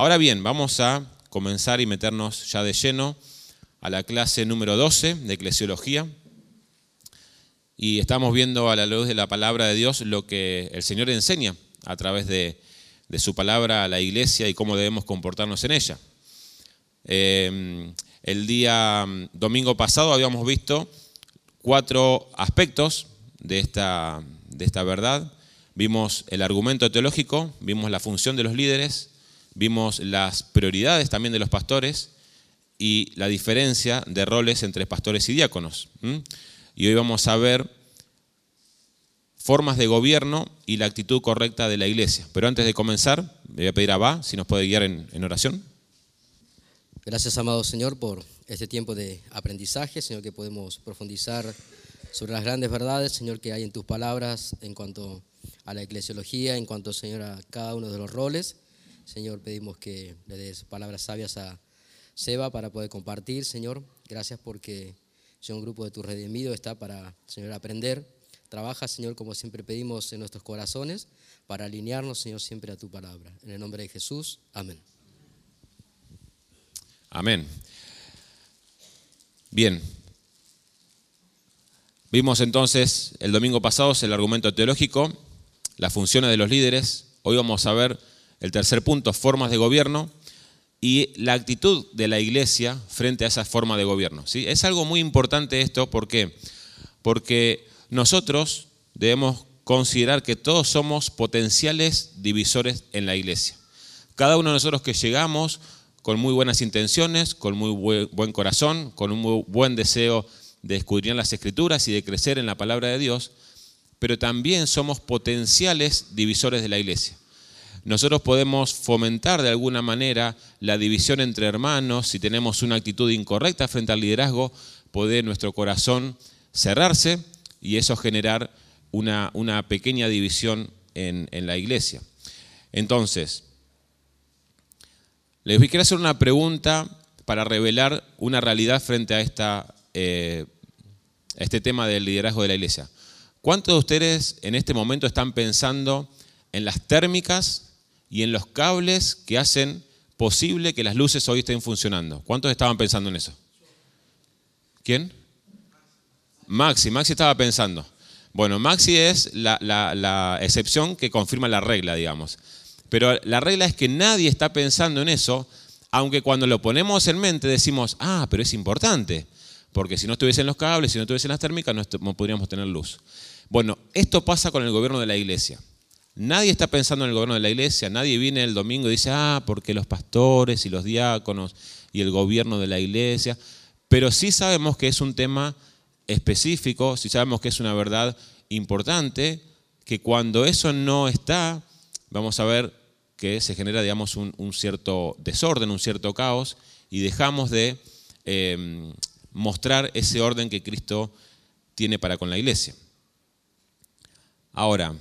Ahora bien, vamos a comenzar y meternos ya de lleno a la clase número 12 de Eclesiología. Y estamos viendo a la luz de la palabra de Dios lo que el Señor enseña a través de, su palabra a la iglesia y cómo debemos comportarnos en ella. Eh, el día mm, domingo pasado habíamos visto cuatro aspectos de esta verdad. Vimos el argumento teológico, vimos la función de los líderes, vimos las prioridades también de los pastores y la diferencia de roles entre pastores y diáconos. Y hoy vamos a ver formas de gobierno y la actitud correcta de la iglesia. Pero antes de comenzar, le voy a pedir a Va si nos puede guiar en, en oración. Gracias, amado Señor, por este tiempo de aprendizaje, Señor, que podemos profundizar sobre las grandes verdades, Señor, que hay en tus palabras en cuanto a la eclesiología, en cuanto, Señor, a cada uno de los roles. Señor, pedimos que le des palabras sabias a Seba para poder compartir, Señor. Gracias porque sea un grupo de tu redimido está para, Señor, aprender. Trabaja, Señor, como siempre pedimos en nuestros corazones, para alinearnos, Señor, siempre a tu palabra. En el nombre de Jesús, amén. Amén. Bien. Vimos entonces el domingo pasado el argumento teológico, las funciones de los líderes. Hoy vamos a ver el tercer punto, formas de gobierno y la actitud de la iglesia frente a esa forma de gobierno. ¿sí? Es algo muy importante esto, ¿por qué? Porque nosotros debemos considerar que todos somos potenciales divisores en la iglesia. Cada uno de nosotros que llegamos con muy buenas intenciones, con muy buen corazón, con un muy buen deseo de escudriñar las escrituras y de crecer en la palabra de Dios, pero también somos potenciales divisores de la iglesia. Nosotros podemos fomentar de alguna manera la división entre hermanos si tenemos una actitud incorrecta frente al liderazgo, puede nuestro corazón cerrarse y eso generar una, una pequeña división en, la iglesia. Entonces, les quiero hacer una pregunta para revelar una realidad frente a esta, eh, este tema del liderazgo de la iglesia. ¿Cuántos de ustedes en este momento están pensando en las térmicas y en los cables que hacen posible que las luces hoy estén funcionando. ¿Cuántos estaban pensando en eso? ¿Quién? Maxi, Maxi estaba pensando. Bueno, Maxi es la, excepción que confirma la regla, digamos. Pero la regla es que nadie está pensando en eso, aunque cuando lo ponemos en mente decimos, ah, pero es importante, porque si no estuviesen los cables, si no estuviesen las térmicas, no podríamos tener luz. Bueno, esto pasa con el gobierno de la iglesia. Nadie está pensando en el gobierno de la iglesia, nadie viene el domingo y dice, ah, porque los pastores y los diáconos y el gobierno de la iglesia, pero sí sabemos que es un tema específico, sí sabemos que es una verdad importante, que cuando eso no está, vamos a ver que se genera, digamos, un, cierto desorden, un cierto caos, y dejamos de em, mostrar ese orden que Cristo tiene para con la iglesia. Ahora,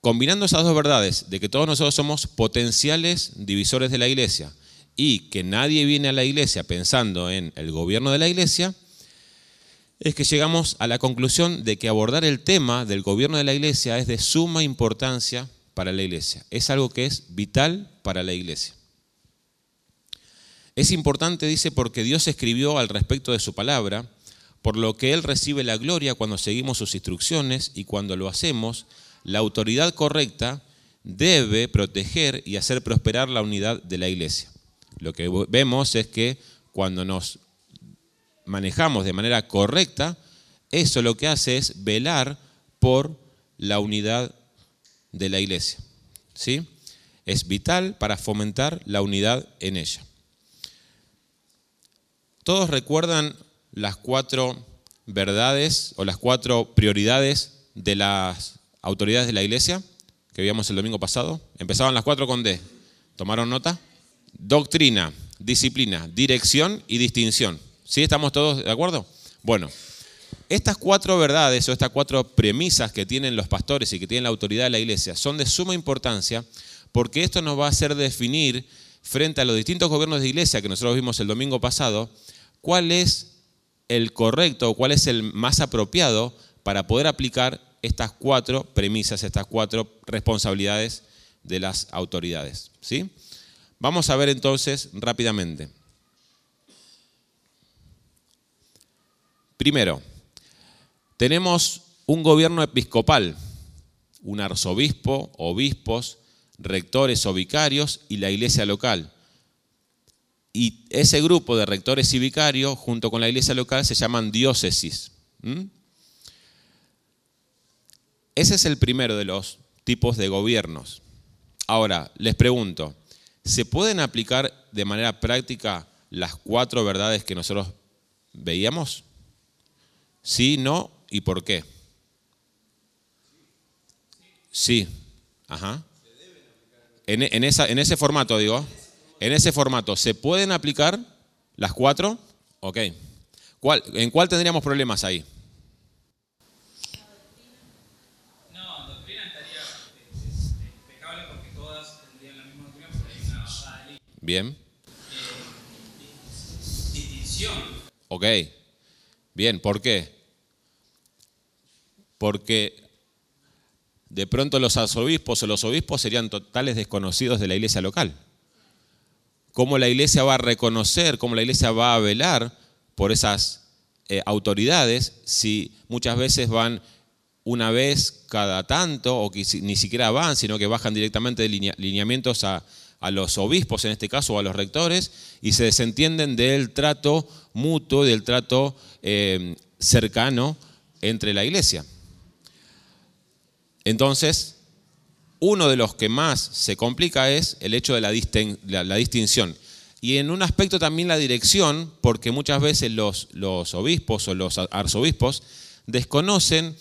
Combinando esas dos verdades, de que todos nosotros somos potenciales divisores de la iglesia y que nadie viene a la iglesia pensando en el gobierno de la iglesia, es que llegamos a la conclusión de que abordar el tema del gobierno de la iglesia es de suma importancia para la iglesia. Es algo que es vital para la iglesia. Es importante, dice, porque Dios escribió al respecto de su palabra, por lo que Él recibe la gloria cuando seguimos sus instrucciones y cuando lo hacemos, la autoridad correcta debe proteger y hacer prosperar la unidad de la iglesia. Lo que vemos es que cuando nos manejamos de manera correcta, eso lo que hace es velar por la unidad de la iglesia. ¿Sí? Es vital para fomentar la unidad en ella. Todos recuerdan las cuatro verdades o las cuatro prioridades de las autoridades de la iglesia, que vimos el domingo pasado. Empezaban las cuatro con D. ¿Tomaron nota? Doctrina, disciplina, dirección y distinción. ¿Sí? ¿Estamos todos de acuerdo? Bueno, estas cuatro verdades o estas cuatro premisas que tienen los pastores y que tienen la autoridad de la iglesia son de suma importancia porque esto nos va a hacer definir frente a los distintos gobiernos de iglesia que nosotros vimos el domingo pasado, cuál es el correcto o cuál es el más apropiado para poder aplicar estas cuatro premisas, estas cuatro responsabilidades de las autoridades. ¿sí? Vamos a ver entonces rápidamente. Primero, tenemos un gobierno episcopal, un arzobispo, obispos, rectores o vicarios y la iglesia local. Y ese grupo de rectores y vicarios, junto con la iglesia local, se llaman diócesis. Ese es el primero de los tipos de gobiernos. Ahora, les pregunto, ¿se pueden aplicar de manera práctica las cuatro verdades que nosotros veíamos? Sí, no y por qué. Sí, ajá. En, ese formato, digo, en ese formato, ¿se pueden aplicar las cuatro? Ok. ¿Cuál, ¿En cuál tendríamos problemas ahí? No, doctrina estaría impecable porque todas tendrían la misma doctrina porque hay una bajada de Bien. Distinción. Ok. Bien, ¿por qué? Porque de pronto los arzobispos o los obispos serían totales desconocidos de la iglesia local. ¿Cómo la iglesia va a reconocer, cómo la iglesia va a velar por esas eh, autoridades si muchas veces van una vez cada tanto o que ni siquiera van, sino que bajan directamente de lineamientos a, los obispos, en este caso, o a los rectores, y se desentienden del trato mutuo, del trato eh, cercano entre la iglesia. Entonces, uno de los que más se complica es el hecho de la, distinción. Y en un aspecto también la dirección, porque muchas veces los, obispos o los arzobispos desconocen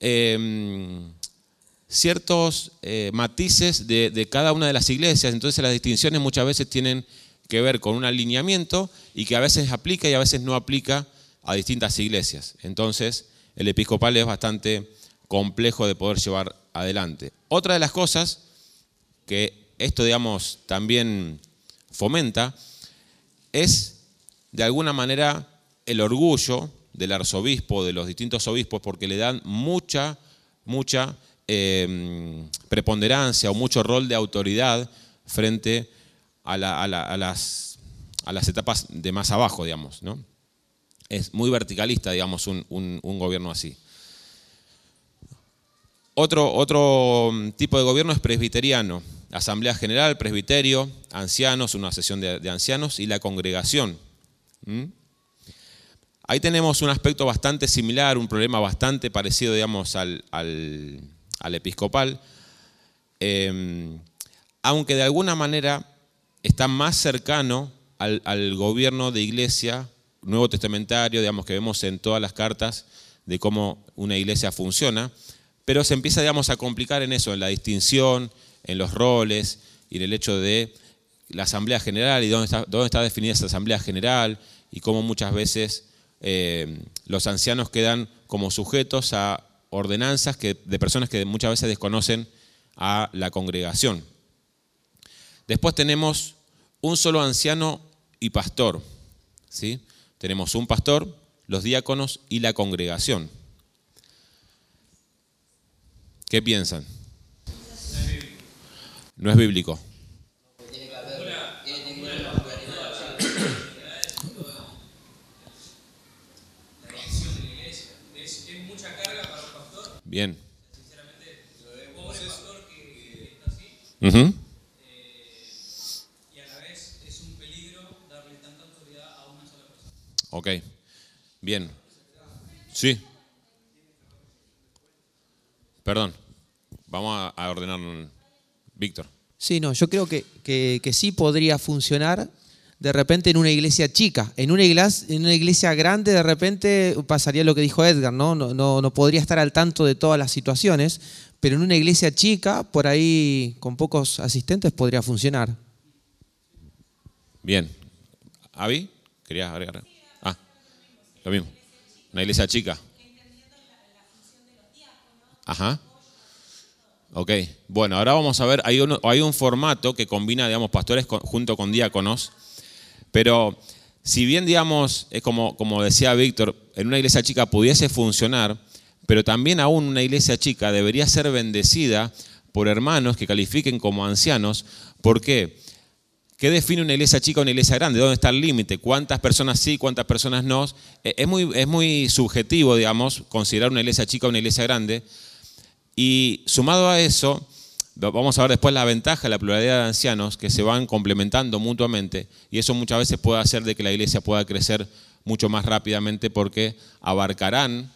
em, ciertos eh, matices de, de, cada una de las iglesias, entonces las distinciones muchas veces tienen que ver con un alineamiento y que a veces aplica y a veces no aplica a distintas iglesias. Entonces el episcopal es bastante complejo de poder llevar adelante. Otra de las cosas que esto, digamos, también fomenta es, de alguna manera, el orgullo del arzobispo, de los distintos obispos, porque le dan mucha, mucha em, preponderancia o mucho rol de autoridad frente a, las, etapas de más abajo, digamos. ¿no? Es muy verticalista, digamos, un gobierno así. Otro, mm, tipo de gobierno es presbiteriano. Asamblea General, presbiterio, ancianos, una sesión de, ancianos y la congregación. Ahí tenemos un aspecto bastante similar, un problema bastante parecido, digamos, al, episcopal, em, aunque de alguna manera está más cercano al, al, gobierno de iglesia nuevo testamentario, digamos, que vemos en todas las cartas de cómo una iglesia funciona pero se empieza, digamos, a complicar en eso, en la distinción, en los roles y en el hecho de la Asamblea General y dónde está, dónde está definida esa Asamblea General y cómo muchas veces eh, los ancianos quedan como sujetos a ordenanzas que, de personas que muchas veces desconocen a la congregación. Después tenemos un solo anciano y pastor. ¿sí? Tenemos un pastor, los diáconos y la congregación. ¿Qué piensan? No es bíblico. Bien. Uh -huh. y a la vez es un peligro darle tanta autoridad a una sola persona. Ok, bien. Sí. Perdón, vamos a, ordenar, Víctor. Sí, no, yo creo que, sí podría funcionar de repente en una iglesia chica. En una iglesia, en una iglesia grande de repente pasaría lo que dijo Edgar, ¿no? No, ¿no? no podría estar al tanto de todas las situaciones, pero en una iglesia chica, por ahí con pocos asistentes podría funcionar. Bien. ¿Avi? ¿Querías agregar? Ah, lo mismo. Una iglesia chica. Ajá. Ok, bueno, ahora vamos a ver, hay un, hay un formato que combina, digamos, pastores junto con diáconos, pero si bien, digamos, es como, como decía Víctor, en una iglesia chica pudiese funcionar, pero también aún una iglesia chica debería ser bendecida por hermanos que califiquen como ancianos. ¿Por qué? ¿Qué define una iglesia chica o una iglesia grande? ¿Dónde está el límite? ¿Cuántas personas sí, cuántas personas no? Eh, es muy, es muy subjetivo, digamos, considerar una iglesia chica o una iglesia grande. Y sumado a eso, vamos a ver después la ventaja de la pluralidad de ancianos que se van complementando mutuamente y eso muchas veces puede hacer de que la iglesia pueda crecer mucho más rápidamente porque abarcarán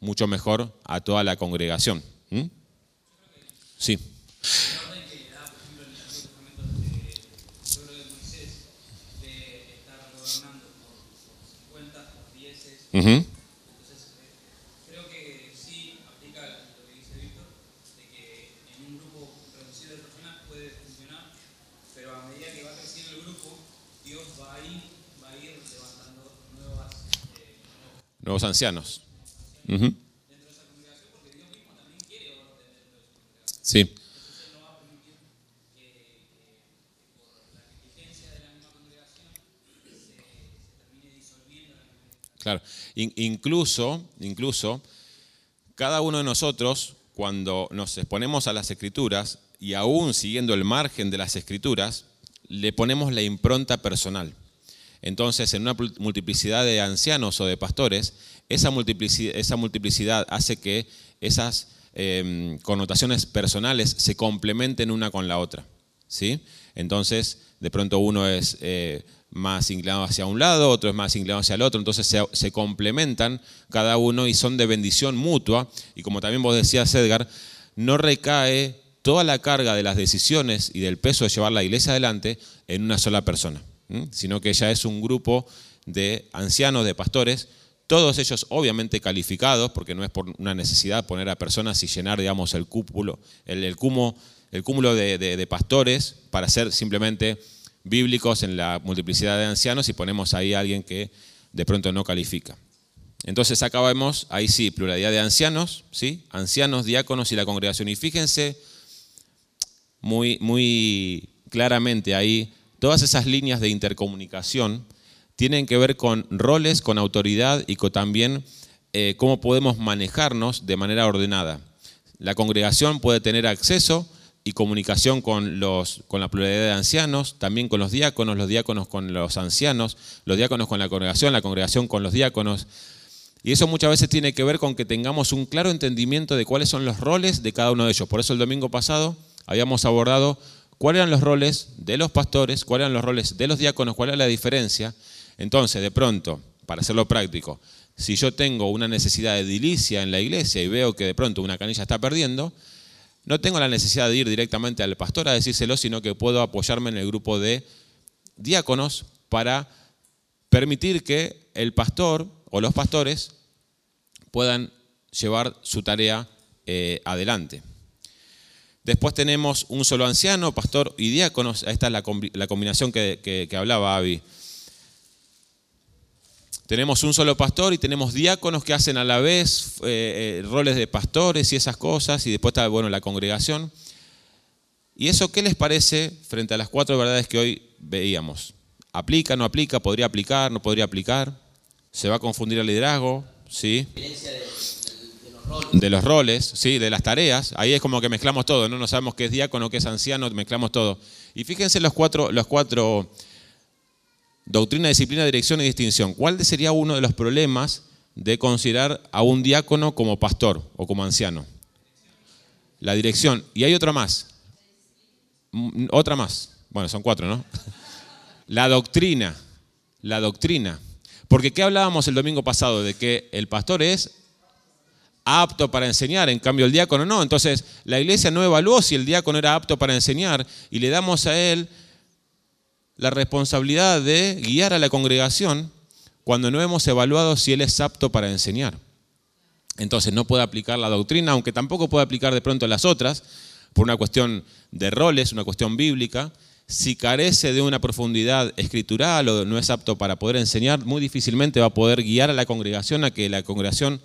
mucho mejor a toda la congregación. ¿Mm? Sí que sí aplica lo que dice Víctor, de que en un grupo reducido de personas puede funcionar, pero a medida que va creciendo el grupo, Dios va a ir, va a ir levantando nuevas, eh, Nuevos ancianos. Ujú. dentro de esa congregación, porque Dios mismo también quiere orden dentro de su congregación. Sí. Entonces Él no va a permitir que, que- que por la negligencia de la misma congregación se, se termine disolviendo la congregación. Claro. In- incluso, incluso, cada uno de nosotros, cuando nos exponemos a las escrituras, y aún siguiendo el margen de las escrituras, le ponemos la impronta personal. Entonces, en una multiplicidad de ancianos o de pastores, esa multiplicidad, hace que esas eh, connotaciones personales se complementen una con la otra. ¿sí? Entonces, de pronto uno es eh, más inclinado hacia un lado, otro es más inclinado hacia el otro, entonces se, se complementan cada uno y son de bendición mutua. Y como también vos decías, Edgar, no recae toda la carga de las decisiones y del peso de llevar la iglesia adelante en una sola persona, sino que ya es un grupo de ancianos, de pastores, todos ellos obviamente calificados, porque no es por una necesidad poner a personas y llenar, digamos, el cúpulo, el, cúmulo, de, pastores para ser simplemente bíblicos en la multiplicidad de ancianos y ponemos ahí a alguien que de pronto no califica. Entonces acá vemos, ahí sí, pluralidad de ancianos, ¿sí? Ancianos, diáconos y la congregación. Y fíjense muy, muy claramente ahí, todas esas líneas de intercomunicación tienen que ver con roles, con autoridad y también eh, cómo podemos manejarnos de manera ordenada. La congregación puede tener acceso y comunicación con, los, con la pluralidad de ancianos, también con los diáconos, los diáconos con los ancianos, los diáconos con la congregación, la congregación con los diáconos. Y eso muchas veces tiene que ver con que tengamos un claro entendimiento de cuáles son los roles de cada uno de ellos. Por eso el domingo pasado habíamos abordado cuáles eran los roles de los pastores, cuáles eran los roles de los diáconos, cuál era la diferencia. Entonces, de pronto, para hacerlo práctico, si yo tengo una necesidad de edilicia en la iglesia y veo que de pronto una canilla está perdiendo, no tengo la necesidad de ir directamente al pastor a decírselo, sino que puedo apoyarme en el grupo de diáconos para permitir que el pastor o los pastores puedan llevar su tarea eh, adelante. Después tenemos un solo anciano, pastor y diáconos. Esta es la, combi- la combinación que hablaba Avi. Tenemos un solo pastor y tenemos diáconos que hacen a la vez eh, eh, roles de pastores y esas cosas. Y después está bueno, la congregación. ¿Y eso qué les parece frente a las cuatro verdades que hoy veíamos? ¿Aplica, no aplica? ¿Podría aplicar, no podría aplicar? ¿Se va a confundir el liderazgo? ¿Sí? De los roles, sí, de las tareas. Ahí es como que mezclamos todo, ¿no? No sabemos qué es diácono, qué es anciano, mezclamos todo. Y fíjense los cuatro, los cuatro doctrina, disciplina, dirección y distinción. ¿Cuál sería uno de los problemas de considerar a un diácono como pastor o como anciano? La dirección. Y hay otra más. Mm, Otra más. Bueno, son cuatro, ¿no? La doctrina. La doctrina. Porque ¿qué hablábamos el domingo pasado? De que el pastor es apto para enseñar, en cambio el diácono no. Entonces la iglesia no evaluó si el diácono era apto para enseñar y le damos a él la responsabilidad de guiar a la congregación cuando no hemos evaluado si él es apto para enseñar. Entonces no puede aplicar la doctrina, aunque tampoco puede aplicar de pronto las otras, por una cuestión de roles, una cuestión bíblica. Si carece de una profundidad escritural o no es apto para poder enseñar, muy difícilmente va a poder guiar a la congregación a que la congregación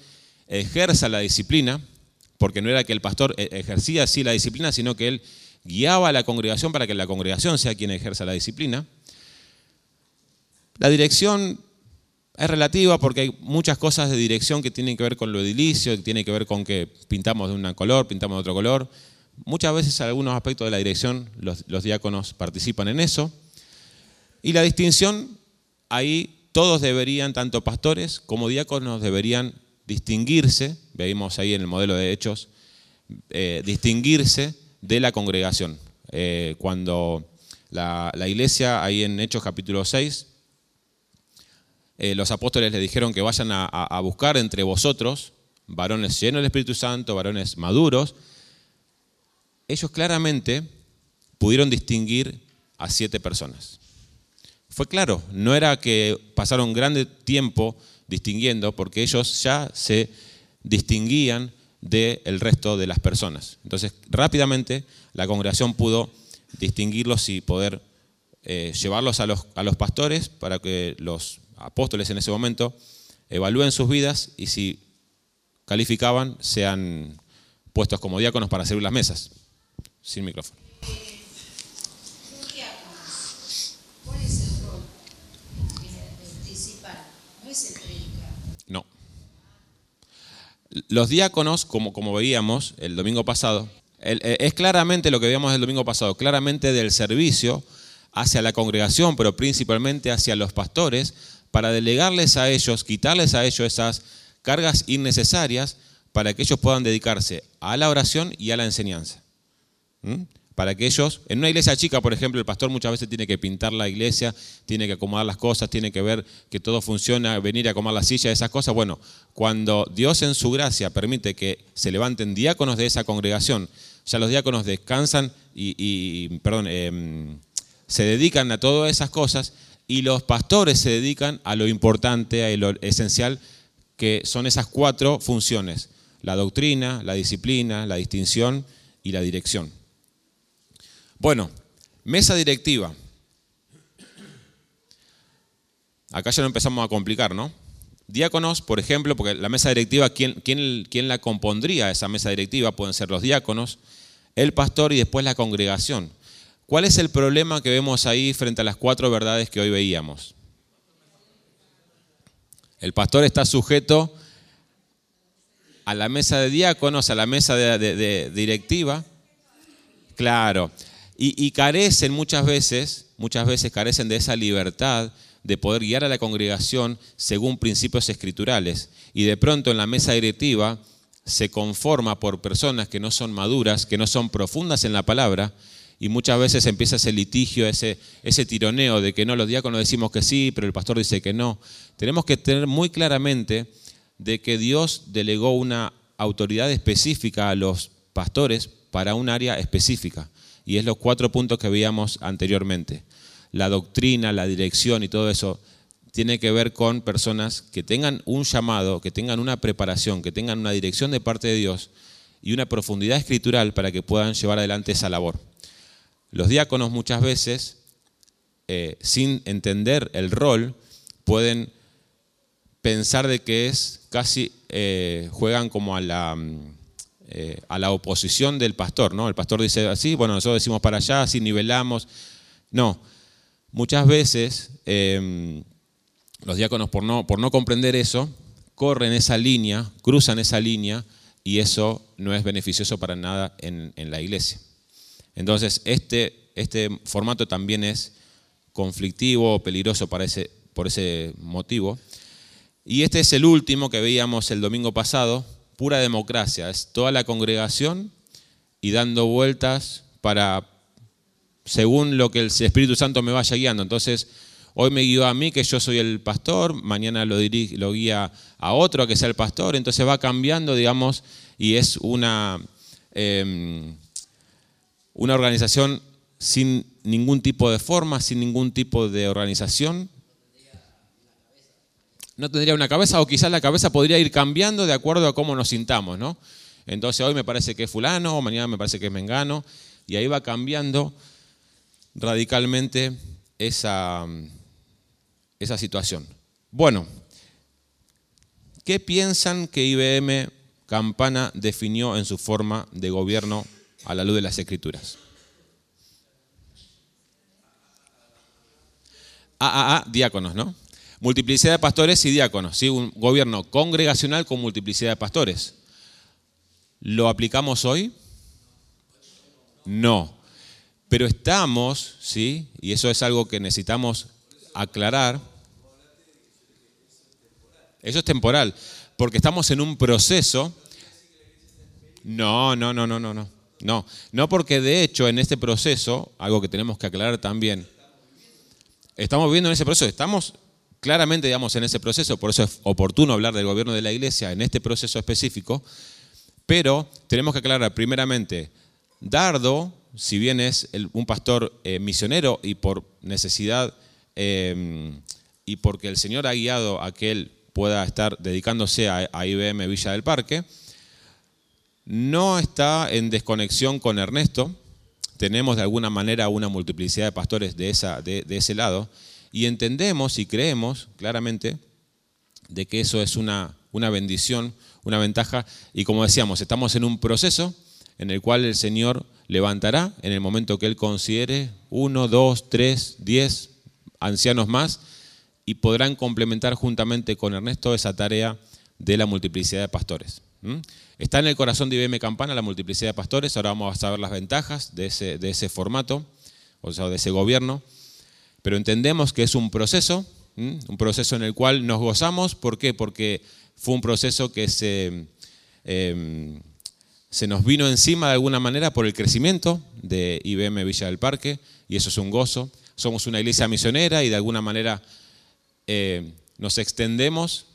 ejerza la disciplina, porque no era que el pastor eh, ejercía así la disciplina, sino que él guiaba a la congregación para que la congregación sea quien ejerza la disciplina. La dirección es relativa porque hay muchas cosas de dirección que tienen que ver con lo edilicio, que tienen que ver con que pintamos de un color, pintamos de otro color. Muchas veces algunos aspectos de la dirección los, los diáconos participan en eso. Y la distinción, ahí todos deberían, tanto pastores como diáconos, deberían distinguirse, veíamos ahí en el modelo de hechos, eh, distinguirse de la congregación. Eh, cuando la, la iglesia, ahí en Hechos capítulo 6, eh, los apóstoles le dijeron que vayan a, a- buscar entre vosotros varones llenos del Espíritu Santo, varones maduros, ellos claramente pudieron distinguir a siete personas. Fue claro, no era que pasaron grande tiempo distinguiendo, porque ellos ya se distinguían del resto de las personas. Entonces, rápidamente la congregación pudo distinguirlos y poder eh, llevarlos a los, a los pastores para que los apóstoles en ese momento evalúen sus vidas y si calificaban sean puestos como diáconos para servir las mesas. Sin micrófono. Los diáconos, ¿cuál es el rol eh, principal? No es el predicador. No. Los diáconos, como, como veíamos el domingo pasado, eh, es claramente lo que veíamos el domingo pasado, claramente del servicio hacia la congregación, pero principalmente hacia los pastores, para delegarles a ellos, quitarles a ellos esas cargas innecesarias para que ellos puedan dedicarse a la oración y a la enseñanza. ¿Mm? Para que ellos, en una iglesia chica, por ejemplo, el pastor muchas veces tiene que pintar la iglesia, tiene que acomodar las cosas, tiene que ver que todo funciona, venir a acomodar la silla, esas cosas. Bueno, cuando Dios en su gracia permite que se levanten diáconos de esa congregación, ya los diáconos descansan y, perdón, em, se dedican a todas esas cosas y los pastores se dedican a lo importante, a lo esencial, que son esas cuatro funciones, la doctrina, la disciplina, la distinción y la dirección. Bueno, mesa directiva. Acá ya lo empezamos a complicar, ¿no? Diáconos, por ejemplo, porque la mesa directiva, ¿quién, quién, quién la compondría esa mesa directiva? Pueden ser los diáconos, el pastor y después la congregación. ¿Cuál es el problema que vemos ahí frente a las cuatro verdades que hoy veíamos? El pastor está sujeto a la mesa de diáconos, a la mesa de, de- directiva. Claro. Y, carecen muchas veces, muchas veces carecen de esa libertad de poder guiar a la congregación según principios escriturales. Y de pronto en la mesa directiva se conforma por personas que no son maduras, que no son profundas en la palabra, y muchas veces empieza ese litigio, ese, ese tironeo de que no, los diáconos decimos que sí, pero el pastor dice que no. Tenemos que tener muy claramente de que Dios delegó una autoridad específica a los pastores para un área específica. Y es los cuatro puntos que veíamos anteriormente. La doctrina, la dirección y todo eso tiene que ver con personas que tengan un llamado, que tengan una preparación, que tengan una dirección de parte de Dios y una profundidad escritural para que puedan llevar adelante esa labor. Los diáconos muchas veces, eh, sin entender el rol, pueden pensar de que es casi, eh, juegan como a la, mm, eh, a la oposición del pastor, ¿no? El pastor dice así, bueno, nosotros decimos para allá, así nivelamos. No, muchas veces eh, los diáconos por no, por no comprender eso, corren esa línea, cruzan esa línea y eso no es beneficioso para nada en, la iglesia. Entonces, este, este formato también es conflictivo, peligroso para ese, por ese motivo. Y este es el último que veíamos el domingo pasado, pura democracia. Es toda la congregación y dando vueltas para, según lo que el Espíritu Santo me vaya guiando. Entonces, hoy me guió a mí, que yo soy el pastor, mañana lo, dirige, lo guía a otro que sea el pastor. Entonces va cambiando, digamos, y es una, eh, una organización sin ningún tipo de forma, sin ningún tipo de organización. No tendría una cabeza o quizás la cabeza podría ir cambiando de acuerdo a cómo nos sintamos, ¿no? Entonces hoy me parece que es fulano, o mañana me parece que es mengano, y ahí va cambiando radicalmente esa, esa situación. Bueno, ¿qué piensan que IBM Campana definió en su forma de gobierno a la luz de las escrituras? AAA, diáconos, ¿no? Multiplicidad de pastores y diáconos, ¿sí? Un gobierno congregacional con multiplicidad de pastores. ¿Lo aplicamos hoy? No. Pero estamos, ¿sí? Y eso es algo que necesitamos aclarar. Eso es temporal, porque estamos en un proceso. No, no, no, no, no, no. No, no porque de hecho en este proceso, algo que tenemos que aclarar también, estamos viviendo en ese proceso, estamos claramente, digamos, en ese proceso, por eso es oportuno hablar del gobierno de la iglesia en este proceso específico, pero tenemos que aclarar primeramente, Dardo, si bien es un pastor eh, misionero y por necesidad eh, y porque el Señor ha guiado a que él pueda estar dedicándose a, IBM Villa del Parque, no está en desconexión con Ernesto. Tenemos de alguna manera una multiplicidad de pastores de ese lado y entendemos y creemos claramente de que eso es una, una bendición, una ventaja. Y como decíamos, estamos en un proceso en el cual el Señor levantará en el momento que Él considere uno, dos, tres, diez ancianos más y podrán complementar juntamente con Ernesto esa tarea de la multiplicidad de pastores. Está en el corazón de IBM Campana la multiplicidad de pastores, ahora vamos a ver las ventajas de ese, de ese formato, o sea, de ese gobierno, pero entendemos que es un proceso, un proceso en el cual nos gozamos, ¿por qué? Porque fue un proceso que se, eh, se nos vino encima de alguna manera por el crecimiento de IBM Villa del Parque, y eso es un gozo. Somos una iglesia misionera y de alguna manera eh, nos extendemos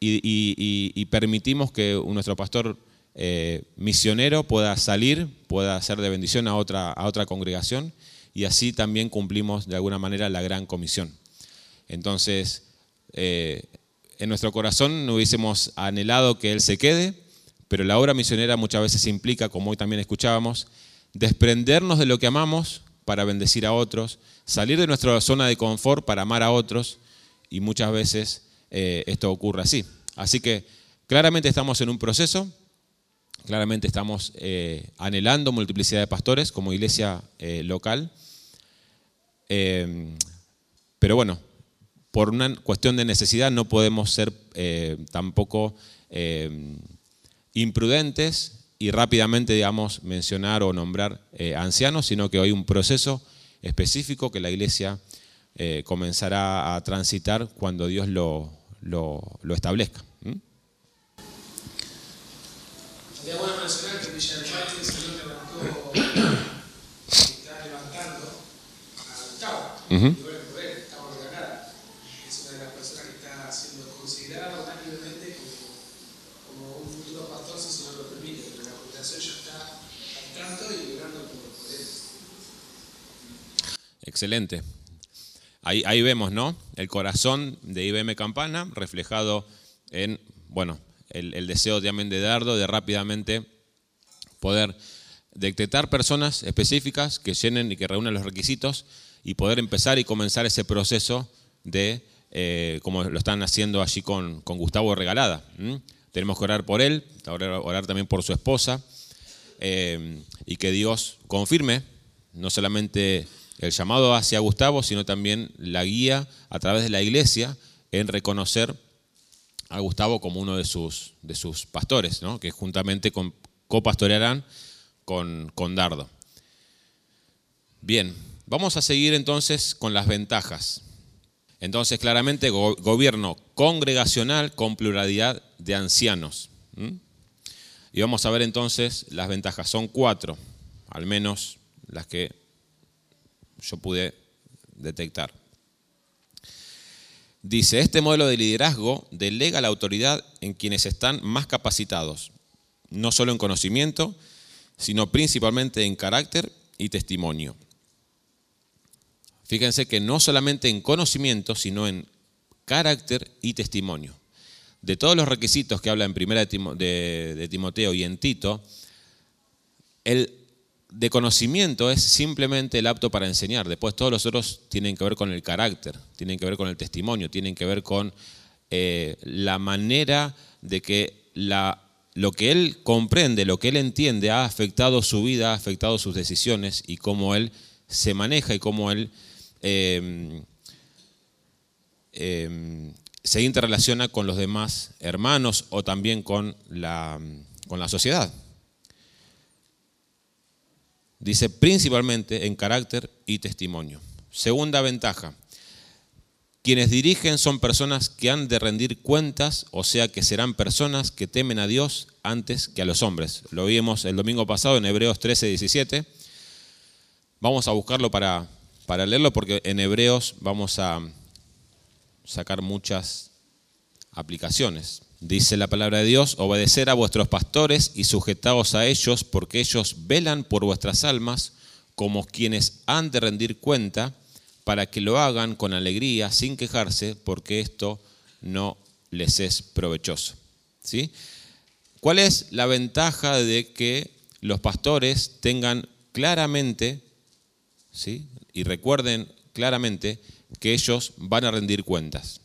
y permitimos que nuestro pastor eh, misionero pueda salir, pueda ser de bendición a otra, a otra congregación y así también cumplimos de alguna manera la gran comisión. Entonces, eh, en nuestro corazón hubiésemos anhelado que Él se quede, pero la obra misionera muchas veces implica, como hoy también escuchábamos, desprendernos de lo que amamos para bendecir a otros, salir de nuestra zona de confort para amar a otros, y muchas veces eh, esto ocurre así. Así que claramente estamos en un proceso, claramente estamos eh, anhelando multiplicidad de pastores como iglesia local, Eh, pero bueno, por una cuestión de necesidad no podemos ser eh, tampoco eh, imprudentes y rápidamente, digamos, mencionar o nombrar eh, ancianos, sino que hay un proceso específico que la iglesia eh, comenzará a transitar cuando Dios lo, lo- lo establezca. Sería bueno mencionar que en Villa del Parque el Señor levantó, está levantando a Gustavo. Ujú. Y bueno, por él, Gustavo Regalada. Es una de las personas que está siendo considerada unánimemente como, como un futuro pastor, si el Señor lo permite. Pero la congregación ya está al tanto y orando por, por él. Excelente. Ahí, ahí vemos, ¿no? El corazón de IBM Campana reflejado en, bueno, el, el deseo también de Dardo de rápidamente poder detectar personas específicas que llenen y que reúnan los requisitos y poder empezar y comenzar ese proceso de, eh, como lo están haciendo allí con, con Gustavo Regalada. Tenemos que orar por él, orar, también por su esposa eh, y que Dios confirme no solamente el llamado hacia Gustavo, sino también la guía a través de la iglesia en reconocer a Gustavo como uno de sus, de sus pastores, ¿no? que juntamente copastorearán con, con Dardo. Bien, vamos a seguir entonces con las ventajas. Entonces, claramente, go- gobierno congregacional con pluralidad de ancianos. Y vamos a ver entonces las ventajas. Son cuatro, al menos las que yo pude detectar. Dice, este modelo de liderazgo delega la autoridad en quienes están más capacitados, no solo en conocimiento, sino principalmente en carácter y testimonio. Fíjense que no solamente en conocimiento, sino en carácter y testimonio. De todos los requisitos que habla en primera de, Timo- de- de Timoteo y en Tito, el de conocimiento es simplemente el apto para enseñar. Después todos los otros tienen que ver con el carácter, tienen que ver con el testimonio, tienen que ver con eh, la manera de que lo que él comprende, lo que él entiende ha afectado su vida, ha afectado sus decisiones y cómo él se maneja y cómo él eh, eh, se interrelaciona con los demás hermanos o también con la, con la sociedad. Dice principalmente en carácter y testimonio. Segunda ventaja. Quienes dirigen son personas que han de rendir cuentas, o sea que serán personas que temen a Dios antes que a los hombres. Lo vimos el domingo pasado en Hebreos 13, 17. Vamos a buscarlo para, para leerlo porque en Hebreos vamos a sacar muchas aplicaciones. Dice la palabra de Dios, obedecer a vuestros pastores y sujetaos a ellos, porque ellos velan por vuestras almas como quienes han de rendir cuenta, para que lo hagan con alegría, sin quejarse, porque esto no les es provechoso. ¿Sí? ¿Cuál es la ventaja de que los pastores tengan claramente. Y recuerden claramente, que ellos van a rendir cuentas?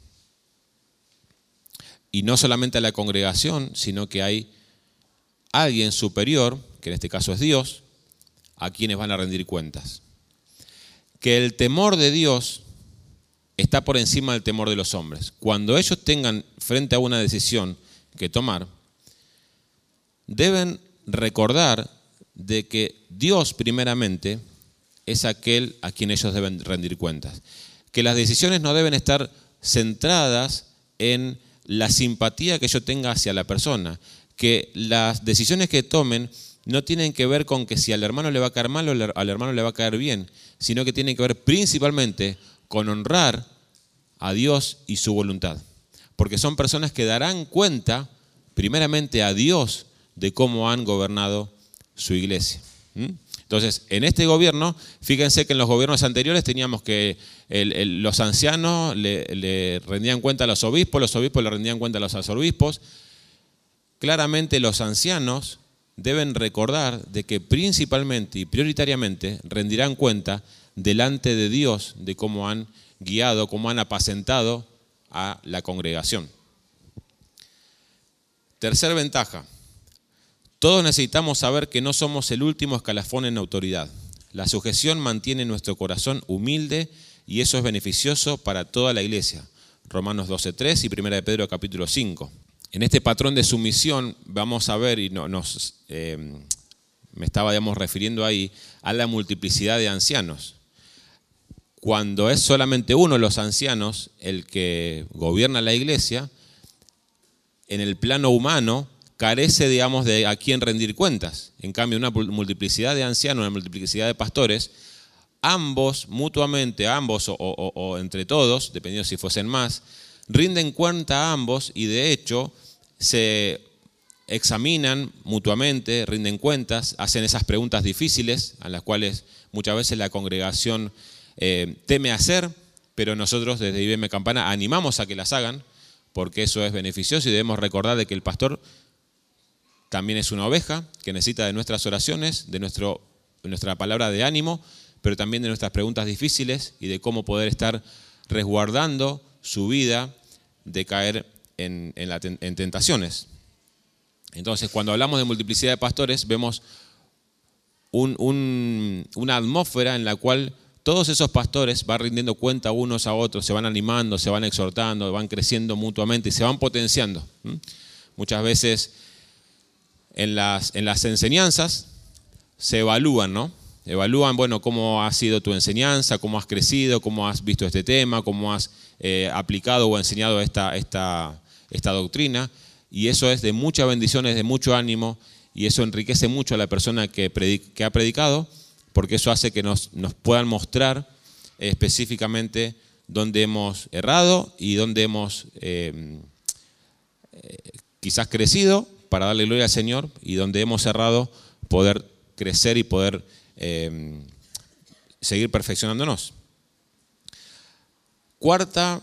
y no solamente a la congregación, sino que hay alguien superior, que en este caso es Dios, a quienes van a rendir cuentas. Que el temor de Dios está por encima del temor de los hombres. Cuando ellos tengan frente a una decisión que tomar, deben recordar de que Dios primeramente es aquel a quien ellos deben rendir cuentas. Que las decisiones no deben estar centradas en la simpatía que yo tenga hacia la persona, que las decisiones que tomen no tienen que ver con que si al hermano le va a caer mal o al hermano le va a caer bien, sino que tienen que ver principalmente con honrar a Dios y su voluntad. Porque son personas que darán cuenta primeramente a Dios de cómo han gobernado su iglesia. ¿Mm? Entonces, en este gobierno, fíjense que en los gobiernos anteriores teníamos que los ancianos le, rendían cuenta a los obispos, los obispos le rendían cuenta a los arzobispos. Claramente los ancianos deben recordar de que principalmente y prioritariamente rendirán cuenta delante de Dios de cómo han guiado, cómo han apacentado a la congregación. Tercer ventaja, todos necesitamos saber que no somos el último escalafón en autoridad. La sujeción mantiene nuestro corazón humilde y eso es beneficioso para toda la iglesia. Romanos 12.3 y 1 de Pedro capítulo 5. En este patrón de sumisión vamos a ver, y no, nos, eh, me estaba digamos, refiriendo ahí, a la multiplicidad de ancianos. Cuando es solamente uno de los ancianos el que gobierna la iglesia, en el plano humano carece, digamos, de a quién rendir cuentas. En cambio, una multiplicidad de ancianos, una multiplicidad de pastores, ambos mutuamente, ambos o, entre todos, dependiendo si fuesen más, rinden cuenta a ambos y de hecho se examinan mutuamente, rinden cuentas, hacen esas preguntas difíciles a las cuales muchas veces la congregación eh, teme hacer, pero nosotros desde IBM Campana animamos a que las hagan porque eso es beneficioso y debemos recordar de que el pastor también es una oveja que necesita de nuestras oraciones, de nuestro, nuestra palabra de ánimo, pero también de nuestras preguntas difíciles y de cómo poder estar resguardando su vida de caer en, en tentaciones. Entonces, cuando hablamos de multiplicidad de pastores, vemos una atmósfera en la cual todos esos pastores van rindiendo cuenta unos a otros, se van animando, se van exhortando, van creciendo mutuamente y se van potenciando. Muchas veces en las, en las enseñanzas se evalúan, ¿no? Evalúan, bueno, cómo ha sido tu enseñanza, cómo has crecido, cómo has visto este tema, cómo has eh, aplicado o enseñado esta, esta, esta doctrina. Y eso es de muchas bendiciones, de mucho ánimo, y eso enriquece mucho a la persona que, que ha predicado, porque eso hace que nos, nos puedan mostrar específicamente dónde hemos errado y dónde hemos eh, eh, quizás crecido para darle gloria al Señor y donde hemos cerrado poder crecer y poder eh, seguir perfeccionándonos. Cuarta,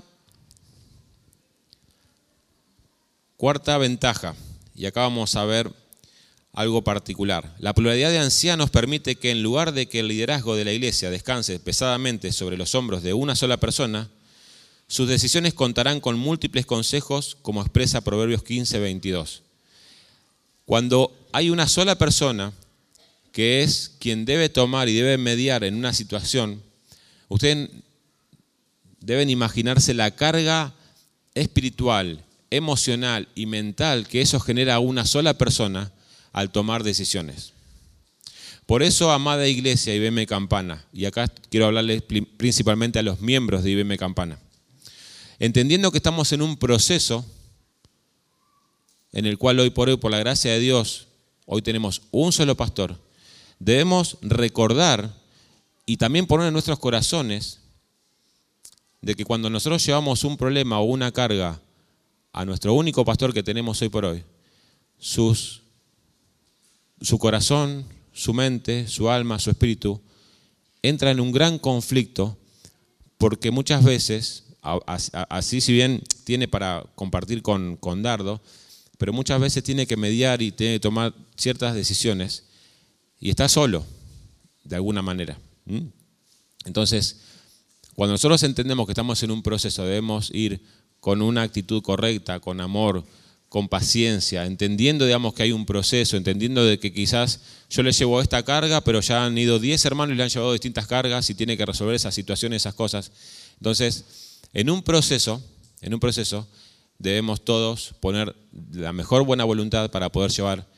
cuarta ventaja, y acá vamos a ver algo particular. La pluralidad de ancianos permite que en lugar de que el liderazgo de la iglesia descanse pesadamente sobre los hombros de una sola persona, sus decisiones contarán con múltiples consejos, como expresa Proverbios 15, 22. Cuando hay una sola persona que es quien debe tomar y debe mediar en una situación, ustedes deben imaginarse la carga espiritual, emocional y mental que eso genera a una sola persona al tomar decisiones. Por eso, amada iglesia, IBM Campana, y acá quiero hablarles principalmente a los miembros de IBM Campana, entendiendo que estamos en un proceso en el cual hoy por hoy, por la gracia de Dios, hoy tenemos un solo pastor, debemos recordar y también poner en nuestros corazones de que cuando nosotros llevamos un problema o una carga a nuestro único pastor que tenemos hoy por hoy, su corazón, su mente, su alma, su espíritu, entra en un gran conflicto porque muchas veces, así si bien tiene para compartir con, con Dardo, pero muchas veces tiene que mediar y tiene que tomar ciertas decisiones y está solo, de alguna manera. Entonces, cuando nosotros entendemos que estamos en un proceso, debemos ir con una actitud correcta, con amor, con paciencia, entendiendo, digamos, que hay un proceso, entendiendo de que quizás yo le llevo esta carga, pero ya han ido 10 hermanos y le han llevado distintas cargas y tiene que resolver esas situaciones, esas cosas. Entonces, en un proceso, en un proceso, debemos todos poner la mejor buena voluntad para poder llevar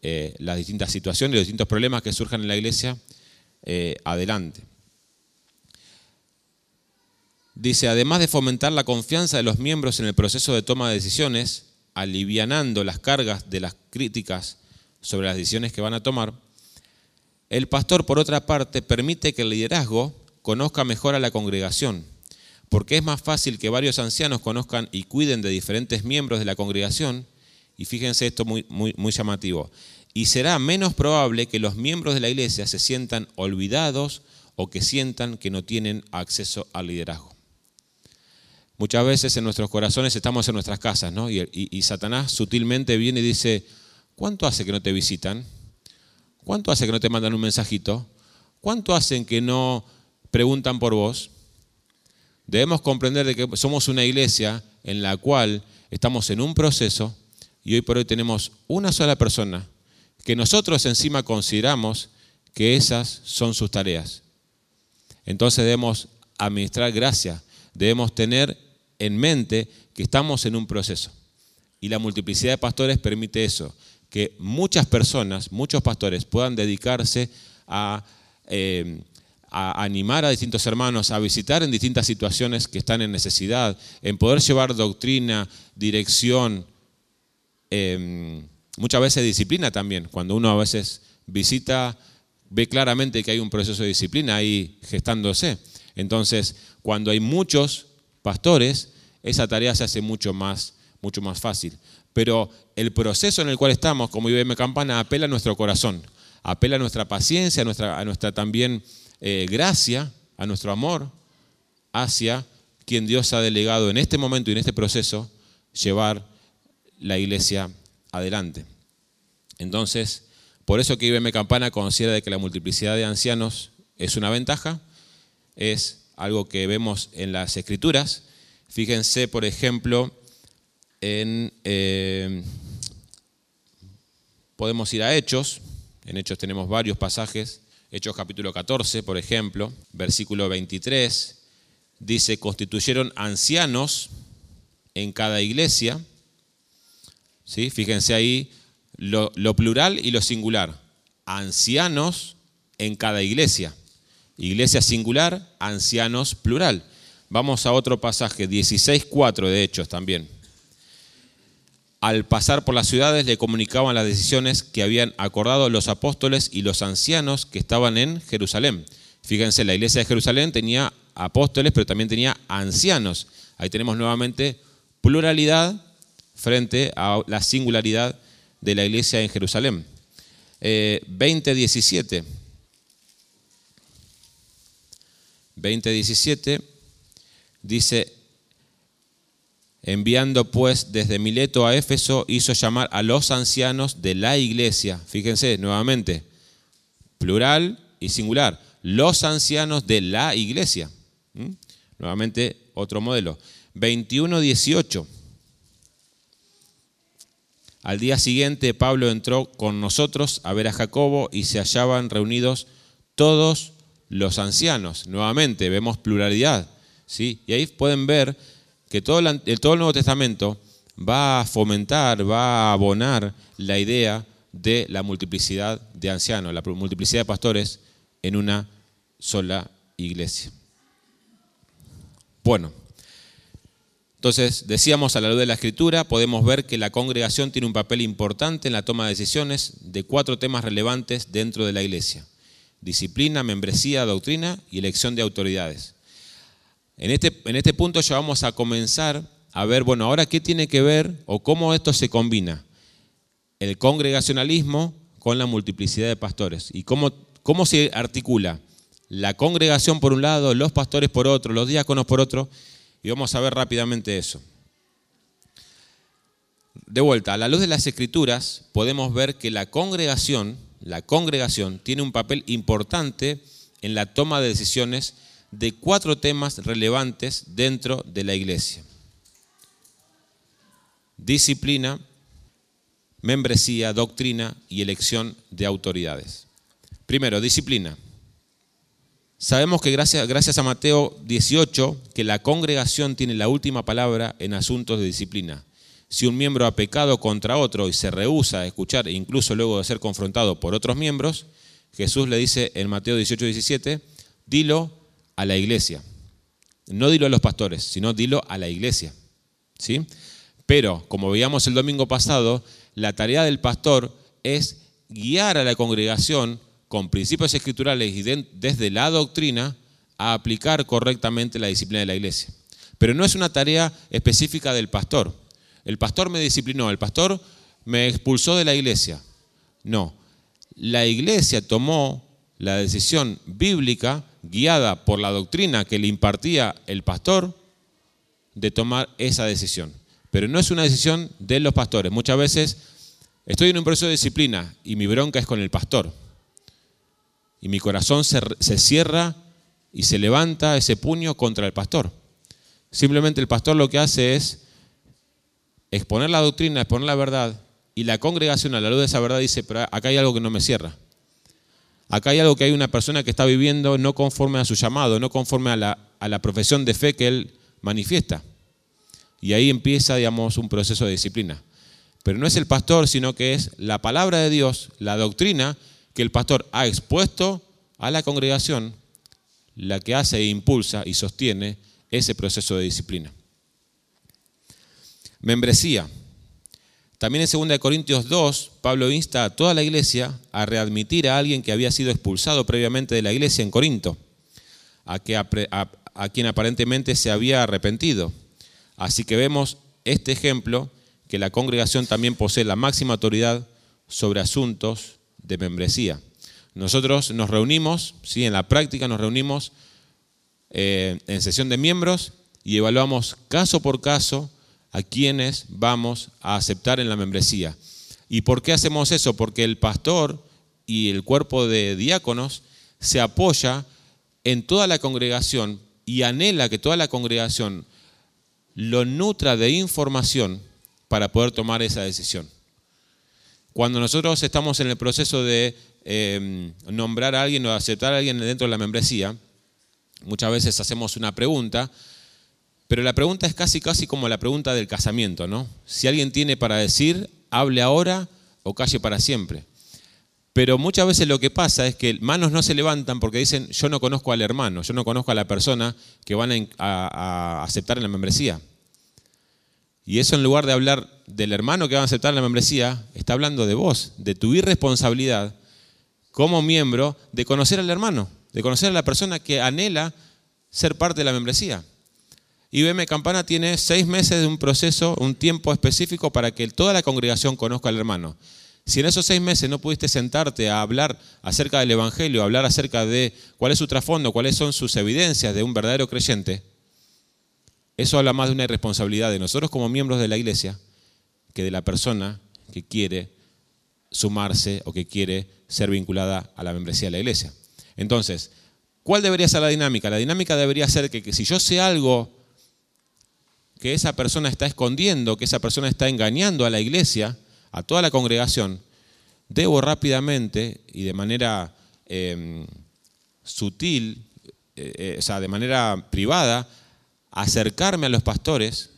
eh, las distintas situaciones, los distintos problemas que surjan en la iglesia eh, adelante. Dice, además de fomentar la confianza de los miembros en el proceso de toma de decisiones, alivianando las cargas de las críticas sobre las decisiones que van a tomar, el pastor, por otra parte, permite que el liderazgo conozca mejor a la congregación, porque es más fácil que varios ancianos conozcan y cuiden de diferentes miembros de la congregación, y fíjense esto muy, muy, llamativo, y será menos probable que los miembros de la iglesia se sientan olvidados o que sientan que no tienen acceso al liderazgo. Muchas veces en nuestros corazones estamos en nuestras casas, ¿no? Y, y- y Satanás sutilmente viene y dice, ¿cuánto hace que no te visitan? ¿Cuánto hace que no te mandan un mensajito? ¿Cuánto hacen que no preguntan por vos? Debemos comprender de que somos una iglesia en la cual estamos en un proceso y hoy por hoy tenemos una sola persona que nosotros encima consideramos que esas son sus tareas. Entonces debemos administrar gracia, debemos tener en mente que estamos en un proceso. Y la multiplicidad de pastores permite eso, que muchas personas, muchos pastores puedan dedicarse a, eh, a animar a distintos hermanos, a visitar en distintas situaciones que están en necesidad, en poder llevar doctrina, dirección, eh, muchas veces disciplina también. Cuando uno a veces visita, ve claramente que hay un proceso de disciplina ahí gestándose. Entonces, cuando hay muchos pastores, esa tarea se hace mucho más, mucho más fácil. Pero el proceso en el cual estamos, como IBM Campana, apela a nuestro corazón, apela a nuestra paciencia, a nuestra, a nuestra también eh, gracia, a nuestro amor hacia quien Dios ha delegado en este momento y en este proceso llevar la iglesia adelante. Entonces, por eso que IBM Campana considera de que la multiplicidad de ancianos es una ventaja, es algo que vemos en las escrituras. Fíjense, por ejemplo, en, eh, podemos ir a Hechos, en Hechos tenemos varios pasajes, Hechos capítulo 14, por ejemplo, versículo 23, dice, constituyeron ancianos en cada iglesia, ¿sí? fíjense ahí lo, lo plural y lo singular, ancianos en cada iglesia, iglesia singular, ancianos plural. Vamos a otro pasaje, 16.4 de Hechos también. Al pasar por las ciudades le comunicaban las decisiones que habían acordado los apóstoles y los ancianos que estaban en Jerusalén. Fíjense, la iglesia de Jerusalén tenía apóstoles, pero también tenía ancianos. Ahí tenemos nuevamente pluralidad frente a la singularidad de la iglesia en Jerusalén. Eh, 20.17. 20.17 dice, enviando pues desde Mileto a Éfeso, hizo llamar a los ancianos de la iglesia. Fíjense nuevamente, plural y singular, los ancianos de la iglesia. Nuevamente otro modelo. 21.18. Al día siguiente Pablo entró con nosotros a ver a Jacobo y se hallaban reunidos todos los ancianos. Nuevamente vemos pluralidad. ¿sí? Y ahí pueden ver que todo el, todo el Nuevo Testamento va a fomentar, va a abonar la idea de la multiplicidad de ancianos, la multiplicidad de pastores en una sola iglesia. Bueno, entonces decíamos a la luz de la escritura, podemos ver que la congregación tiene un papel importante en la toma de decisiones de cuatro temas relevantes dentro de la iglesia. Disciplina, membresía, doctrina y elección de autoridades. En este, en este punto ya vamos a comenzar a ver, bueno, ahora qué tiene que ver o cómo esto se combina. El congregacionalismo con la multiplicidad de pastores. Y cómo, cómo se articula la congregación por un lado, los pastores por otro, los diáconos por otro. Y vamos a ver rápidamente eso. De vuelta, a la luz de las escrituras podemos ver que la congregación, la congregación tiene un papel importante en la toma de decisiones de cuatro temas relevantes dentro de la iglesia. Disciplina, membresía, doctrina y elección de autoridades. Primero, disciplina. Sabemos que gracias, a Mateo 18, que la congregación tiene la última palabra en asuntos de disciplina. Si un miembro ha pecado contra otro y se rehúsa a escuchar, incluso luego de ser confrontado por otros miembros, Jesús le dice en Mateo 18, 17, dilo a la iglesia. No dilo a los pastores, sino dilo a la iglesia. ¿Sí? Pero, como veíamos el domingo pasado, la tarea del pastor es guiar a la congregación con principios escriturales y desde la doctrina a aplicar correctamente la disciplina de la iglesia. Pero no es una tarea específica del pastor. El pastor me disciplinó, el pastor me expulsó de la iglesia. No, la iglesia tomó la decisión bíblica guiada por la doctrina que le impartía el pastor de tomar esa decisión. Pero no es una decisión de los pastores. Muchas veces estoy en un proceso de disciplina y mi bronca es con el pastor. Y mi corazón se, cierra y se levanta ese puño contra el pastor. Simplemente el pastor lo que hace es exponer la doctrina, exponer la verdad, y la congregación a la luz de esa verdad dice, pero acá hay algo que no me cierra. Acá hay algo que hay una persona que está viviendo no conforme a su llamado, no conforme a la, a la profesión de fe que él manifiesta. Y ahí empieza, digamos, un proceso de disciplina. Pero no es el pastor, sino que es la palabra de Dios, la doctrina que el pastor ha expuesto a la congregación, la que hace e impulsa y sostiene ese proceso de disciplina. Membresía. También en 2 Corintios 2, Pablo insta a toda la iglesia a readmitir a alguien que había sido expulsado previamente de la iglesia en Corinto, a, quien aparentemente se había arrepentido. Así que vemos este ejemplo, que la congregación también posee la máxima autoridad sobre asuntos de membresía. Nosotros nos reunimos, ¿sí? en la práctica nos reunimos eh, en sesión de miembros y evaluamos caso por caso a quienes vamos a aceptar en la membresía. ¿Y por qué hacemos eso? Porque el pastor y el cuerpo de diáconos se apoya en toda la congregación y anhela que toda la congregación lo nutra de información para poder tomar esa decisión. Cuando nosotros estamos en el proceso de em, nombrar a alguien o aceptar a alguien dentro de la membresía, muchas veces hacemos una pregunta pero la pregunta es casi, casi como la pregunta del casamiento, ¿no? Si alguien tiene para decir, hable ahora o calle para siempre. Pero muchas veces lo que pasa es que manos no se levantan porque dicen, yo no conozco al hermano, yo no conozco a la persona que van a, aceptar en la membresía. Y eso en lugar de hablar del hermano que va a aceptar en la membresía, está hablando de vos, de tu irresponsabilidad como miembro de conocer al hermano, de conocer a la persona que anhela ser parte de la membresía. IBM Campana tiene seis meses de un proceso, un tiempo específico para que toda la congregación conozca al hermano. Si en esos seis meses no pudiste sentarte a hablar acerca del Evangelio, a hablar acerca de cuál es su trasfondo, cuáles son sus evidencias de un verdadero creyente, eso habla más de una irresponsabilidad de nosotros como miembros de la iglesia que de la persona que quiere sumarse o que quiere ser vinculada a la membresía de la iglesia. Entonces, ¿cuál debería ser la dinámica? La dinámica debería ser que, que si yo sé algo que esa persona está escondiendo, que esa persona está engañando a la iglesia, a toda la congregación, debo rápidamente y de manera em, sutil, eh, eh, o sea, de manera privada, acercarme a los pastores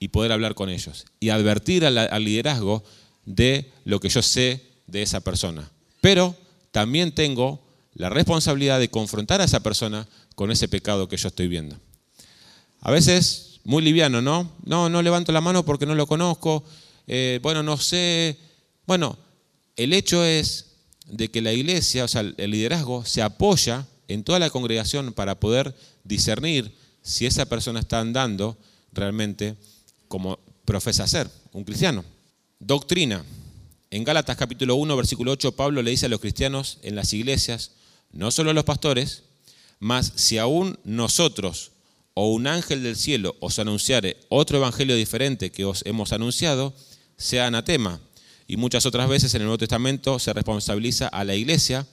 y poder hablar con ellos y advertir al, al liderazgo de lo que yo sé de esa persona. Pero también tengo la responsabilidad de confrontar a esa persona con ese pecado que yo estoy viendo. A veces, muy liviano, ¿no? No, no levanto la mano porque no lo conozco. Eh, bueno, no sé. Bueno, el hecho es de que la iglesia, o sea, el liderazgo, se apoya en toda la congregación para poder discernir si esa persona está andando realmente como profesa ser, un cristiano. Doctrina. En Gálatas capítulo 1, versículo 8, Pablo le dice a los cristianos en las iglesias, no solo a los pastores, mas si aún nosotros o un ángel del cielo os anunciare otro evangelio diferente que os hemos anunciado, sea anatema. Y muchas otras veces en el Nuevo Testamento se responsabiliza a la iglesia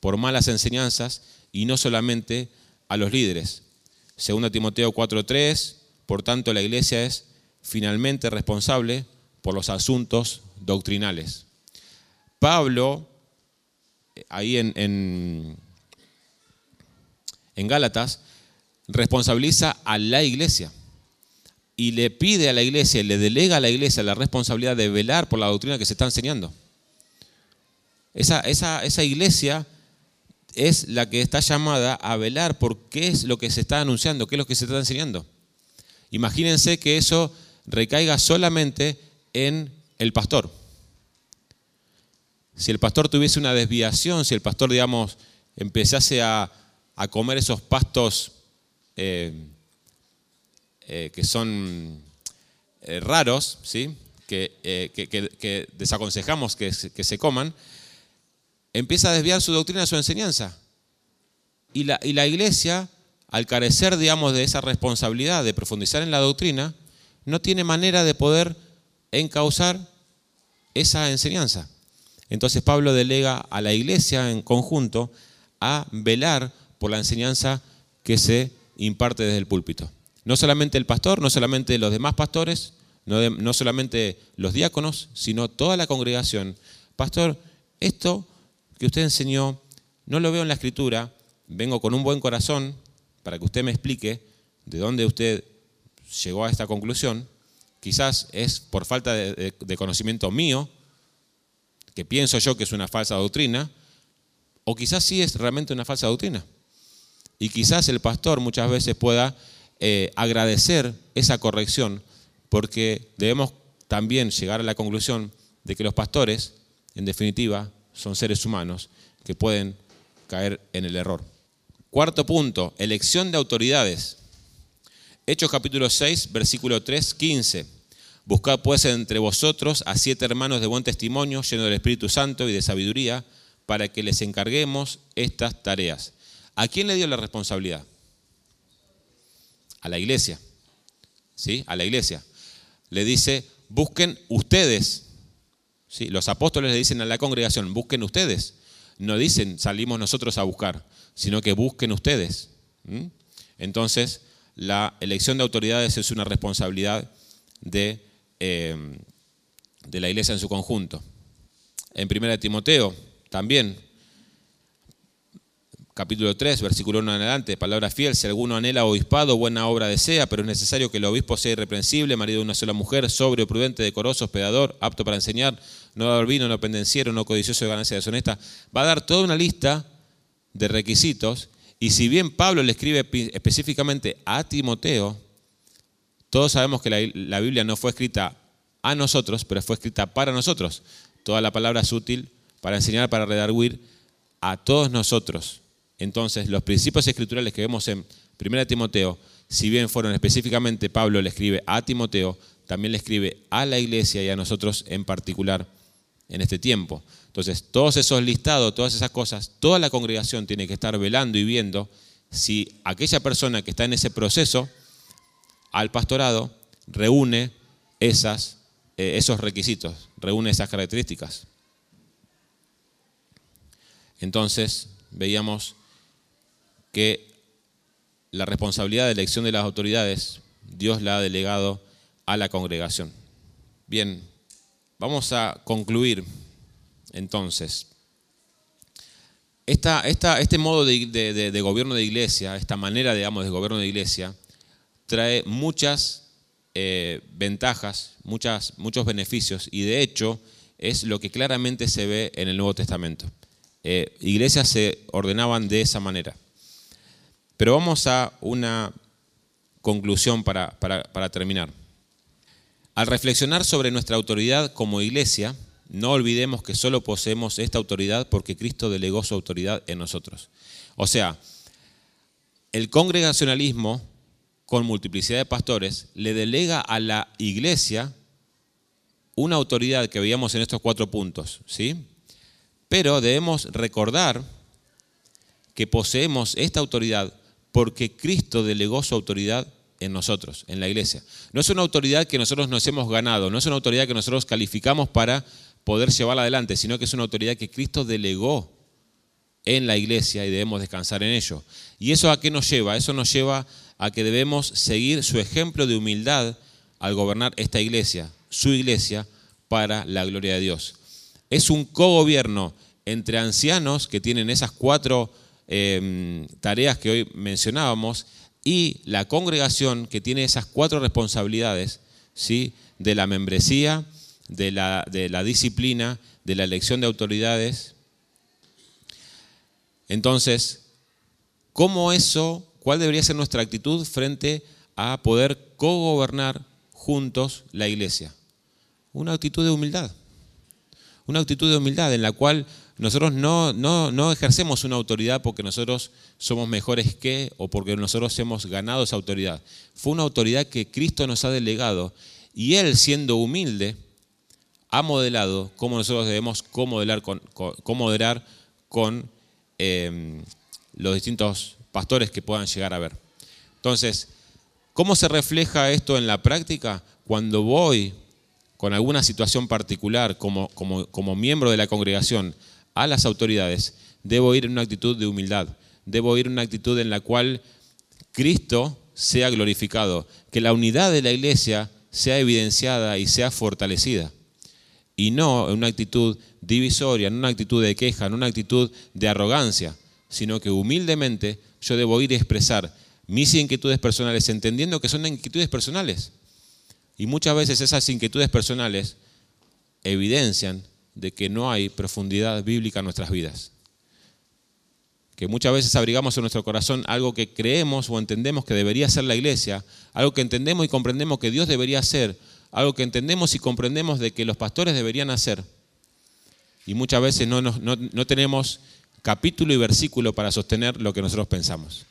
por malas enseñanzas y no solamente a los líderes. Según Timoteo 4:3, por tanto la iglesia es finalmente responsable por los asuntos doctrinales. Pablo, ahí en, en, en Gálatas, responsabiliza a la iglesia y le pide a la iglesia, le delega a la iglesia la responsabilidad de velar por la doctrina que se está enseñando. Esa, iglesia es la que está llamada a velar por qué es lo que se está anunciando, qué es lo que se está enseñando. Imagínense que eso recaiga solamente en el pastor. Si el pastor tuviese una desviación, si el pastor, digamos, empezase a comer esos pastos eh, eh, que son eh, raros, ¿sí? que, desaconsejamos que, que se coman, empieza a desviar su doctrina, su enseñanza. Y la, y la iglesia, al carecer, digamos, de esa responsabilidad de profundizar en la doctrina, no tiene manera de poder encauzar esa enseñanza. Entonces Pablo delega a la iglesia en conjunto a velar por la enseñanza que se imparte desde el púlpito. No solamente el pastor, no solamente los demás pastores, no, solamente los diáconos, sino toda la congregación. Pastor, esto que usted enseñó no lo veo en la escritura, vengo con un buen corazón para que usted me explique de dónde usted llegó a esta conclusión. Quizás es por falta de, de conocimiento mío, que pienso yo que es una falsa doctrina, o quizás sí es realmente una falsa doctrina. Y quizás el pastor muchas veces pueda eh, agradecer esa corrección, porque debemos también llegar a la conclusión de que los pastores, en definitiva, son seres humanos que pueden caer en el error. Cuarto punto, elección de autoridades. Hechos capítulo 6, versículo 3, 15. Buscad pues entre vosotros a siete hermanos de buen testimonio, llenos del Espíritu Santo y de sabiduría, para que les encarguemos estas tareas. ¿A quién le dio la responsabilidad? A la iglesia. ¿Sí? A la iglesia. Le dice, busquen ustedes. ¿Sí? Los apóstoles le dicen a la congregación, busquen ustedes. No dicen, salimos nosotros a buscar, sino que busquen ustedes. Entonces, la elección de autoridades es una responsabilidad de, eh, de la iglesia en su conjunto. En 1 Timoteo también capítulo 3, versículo 1 en adelante, palabra fiel, si alguno anhela obispado, buena obra desea, pero es necesario que el obispo sea irreprensible, marido de una sola mujer, sobrio, prudente, decoroso, hospedador, apto para enseñar, no dar vino, no pendenciero, no codicioso de ganancia deshonesta. Va a dar toda una lista de requisitos, y si bien Pablo le escribe específicamente a Timoteo, todos sabemos que la, Biblia no fue escrita a nosotros, pero fue escrita para nosotros. Toda la palabra es útil para enseñar, para redarguir a todos nosotros entonces, los principios escriturales que vemos en 1 Timoteo, si bien fueron específicamente Pablo le escribe a Timoteo, también le escribe a la iglesia y a nosotros en particular en este tiempo. Entonces, todos esos listados, todas esas cosas, toda la congregación tiene que estar velando y viendo si aquella persona que está en ese proceso al pastorado reúne esas, eh, esos requisitos, reúne esas características. Entonces, veíamos que la responsabilidad de elección de las autoridades Dios la ha delegado a la congregación. Bien, vamos a concluir entonces. Este modo de, gobierno de iglesia, esta manera, digamos, de gobierno de iglesia, trae muchas eh, ventajas, muchos beneficios y de hecho es lo que claramente se ve en el Nuevo Testamento. Eh, iglesias se ordenaban de esa manera. Pero vamos a una conclusión para, terminar. Al reflexionar sobre nuestra autoridad como iglesia, no olvidemos que solo poseemos esta autoridad porque Cristo delegó su autoridad en nosotros. O sea, el congregacionalismo, con multiplicidad de pastores, le delega a la iglesia una autoridad que veíamos en estos cuatro puntos, ¿sí? Pero debemos recordar que poseemos esta autoridad porque Cristo delegó su autoridad en nosotros, en la iglesia. No es una autoridad que nosotros nos hemos ganado, no es una autoridad que nosotros calificamos para poder llevarla adelante, sino que es una autoridad que Cristo delegó en la iglesia y debemos descansar en ello. ¿Y eso a qué nos lleva? Eso nos lleva a que debemos seguir su ejemplo de humildad al gobernar esta iglesia, su iglesia, para la gloria de Dios. Es un cogobierno entre ancianos que tienen esas cuatro eh, tareas que hoy mencionábamos y la congregación que tiene esas cuatro responsabilidades ¿sí? de la membresía, de la, de la disciplina, de la elección de autoridades. Entonces, ¿cómo eso, cuál debería ser nuestra actitud frente a poder cogobernar juntos la iglesia? Una actitud de humildad. Una actitud de humildad en la cual nosotros no, no, no ejercemos una autoridad porque nosotros somos mejores que o porque nosotros hemos ganado esa autoridad. Fue una autoridad que Cristo nos ha delegado y Él, siendo humilde, ha modelado cómo nosotros debemos comodelar con, con, eh, los distintos pastores que puedan llegar a ver. Entonces, ¿cómo se refleja esto en la práctica? Cuando voy con alguna situación particular como, como, como miembro de la congregación a las autoridades, debo ir en una actitud de humildad, debo ir en una actitud en la cual Cristo sea glorificado, que la unidad de la iglesia sea evidenciada y sea fortalecida, y no en una actitud divisoria, en una actitud de queja, en una actitud de arrogancia, sino que humildemente yo debo ir a expresar mis inquietudes personales, entendiendo que son inquietudes personales. Y muchas veces esas inquietudes personales evidencian de que no hay profundidad bíblica en nuestras vidas. Que muchas veces abrigamos en nuestro corazón algo que creemos o entendemos que debería ser la iglesia, algo que entendemos y comprendemos que Dios debería hacer, algo que entendemos y comprendemos de que los pastores deberían hacer. Y muchas veces no, tenemos capítulo y versículo para sostener lo que nosotros pensamos.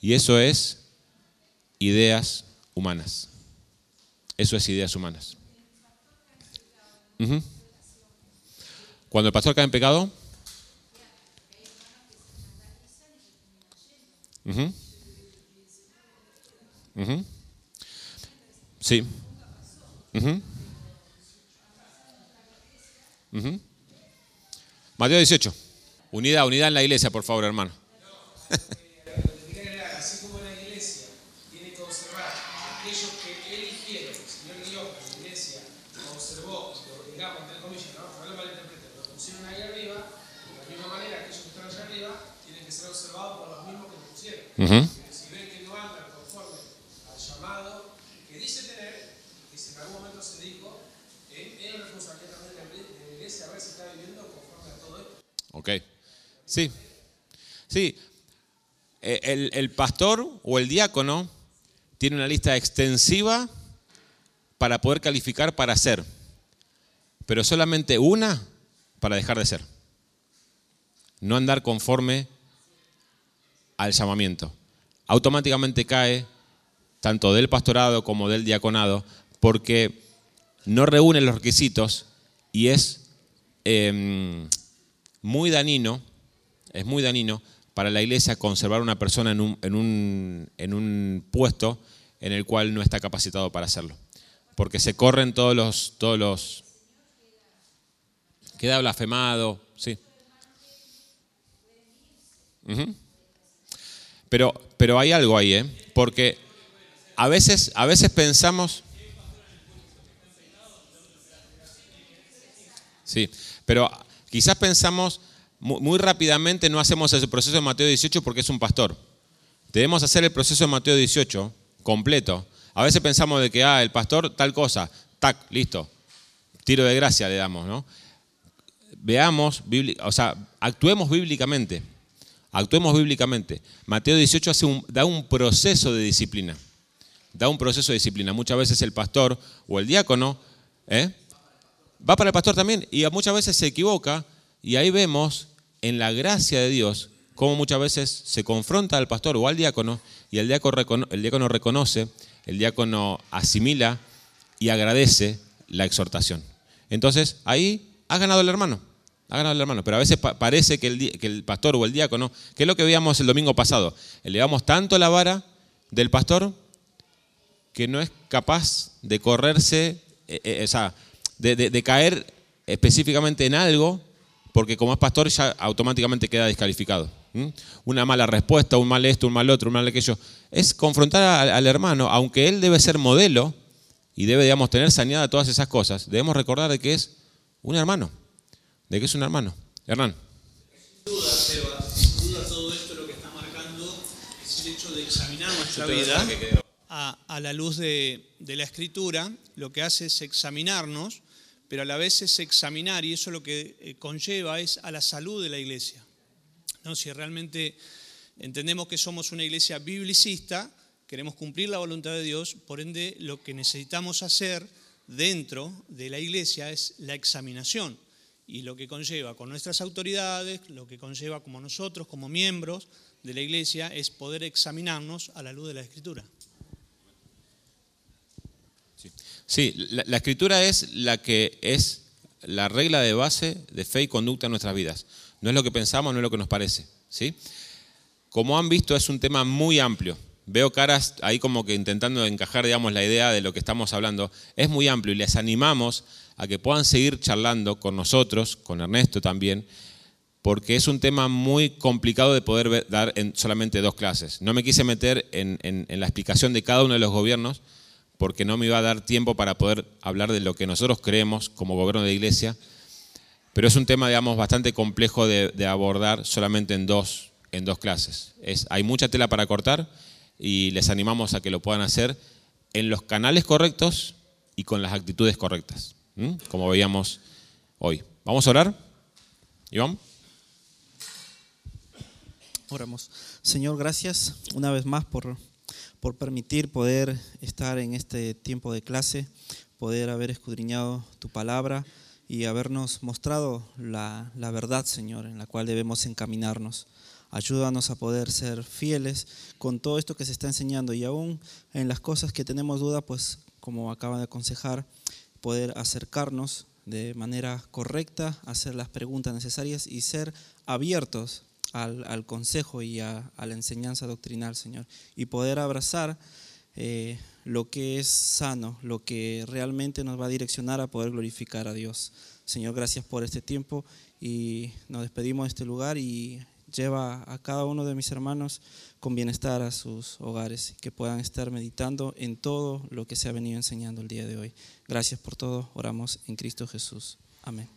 Y eso es ideas humanas. Eso es ideas humanas. Cuando el pastor cae en pecado. Sí. Mateo 18. Unidad, unidad en la iglesia, por favor, hermano. Pusieron ahí arriba, de la misma manera aquellos que están allá arriba tienen que ser observados por los mismos que los pusieron. Ujú. Porque si ven que no andan conforme al llamado que dice tener, que si en algún momento se dijo, es es responsabilidad también de la iglesia- de la iglesia a ver si está viviendo conforme a todo esto. Ok. Sí. Sí. Eh, El, el pastor o el diácono tiene una lista extensiva para poder calificar para ser, pero solamente una para dejar de ser. No andar conforme al llamamiento. Automáticamente cae tanto del pastorado como del diaconado porque no reúne los requisitos y es em, muy dañino, es muy para la iglesia conservar una persona en un, puesto en el cual no está capacitado para hacerlo. Porque se corren todos los, queda blasfemado, sí. Pero, pero hay algo ahí, ¿eh? Porque a veces, a veces pensamos... Sí, pero quizás pensamos mu- muy rápidamente, no hacemos ese proceso de Mateo 18 porque es un pastor. Debemos hacer el proceso de Mateo 18 completo. A veces pensamos de que, ah, el pastor tal cosa, tac, listo. tiro de gracia le damos, ¿no? Veamos, o sea, actuemos bíblicamente. Actuemos bíblicamente. Mateo 18 hace un- da un proceso de disciplina. Da un proceso de disciplina. Muchas veces el pastor o el diácono ¿eh? va para el pastor también y muchas veces se equivoca y ahí vemos en la gracia de Dios cómo muchas veces se confronta al pastor o al diácono y el diácono, el diácono reconoce, el diácono asimila y agradece la exhortación. Entonces ahí ha ganado el hermano, ha ganado el hermano, pero a veces pa- parece que el, pastor o el diácono, que es lo que veíamos el domingo pasado, elevamos tanto la vara del pastor que no es capaz de correrse, eh, eh, o sea, de, caer específicamente en algo, porque como es pastor ya automáticamente queda descalificado. Una mala respuesta, un mal esto, un mal otro, un mal aquello. Es confrontar al, al hermano, aunque él debe ser modelo y debe, digamos, tener saneada todas esas cosas, debemos recordar que es un hermano, de que es un hermano. Hernán. Sin duda, Seba, sin duda todo esto lo que está marcando es el hecho de examinar nuestra vida a, a la luz de, de la escritura, lo que hace es examinarnos, pero a la vez es examinar, y eso lo que eh, conlleva es a la salud de la iglesia. ¿No? Si realmente entendemos que somos una iglesia biblicista, queremos cumplir la voluntad de Dios, por ende lo que necesitamos hacer dentro de la iglesia es la examinación y lo que conlleva con nuestras autoridades, lo que conlleva como nosotros, como miembros de la iglesia, es poder examinarnos a la luz de la escritura. Sí, la, la escritura es la que es la regla de base de fe y conducta en nuestras vidas. No es lo que pensamos, no es lo que nos parece. ¿sí? Como han visto, es un tema muy amplio. Veo caras ahí como que intentando encajar, digamos, la idea de lo que estamos hablando. Es muy amplio y les animamos a que puedan seguir charlando con nosotros, con Ernesto también, porque es un tema muy complicado de poder dar en solamente dos clases. No me quise meter en, la explicación de cada uno de los gobiernos, porque no me iba a dar tiempo para poder hablar de lo que nosotros creemos como gobierno de iglesia, pero es un tema, digamos, bastante complejo de, abordar solamente en dos, en dos clases. Es, hay mucha tela para cortar y les animamos a que lo puedan hacer en los canales correctos y con las actitudes correctas, ¿m? como veíamos hoy. ¿Vamos a orar? Iván. Oramos. Señor, gracias una vez más por, por permitir poder estar en este tiempo de clase, poder haber escudriñado tu palabra y habernos mostrado la, la verdad, Señor, en la cual debemos encaminarnos. Ayúdanos a poder ser fieles con todo esto que se está enseñando y aún en las cosas que tenemos duda, pues como acaba de aconsejar, poder acercarnos de manera correcta, hacer las preguntas necesarias y ser abiertos al, al consejo y a, la enseñanza doctrinal, Señor, y poder abrazar eh, lo que es sano, lo que realmente nos va a direccionar a poder glorificar a Dios. Señor, gracias por este tiempo y nos despedimos de este lugar y lleva a cada uno de mis hermanos con bienestar a sus hogares, que puedan estar meditando en todo lo que se ha venido enseñando el día de hoy. Gracias por todo, oramos en Cristo Jesús. Amén.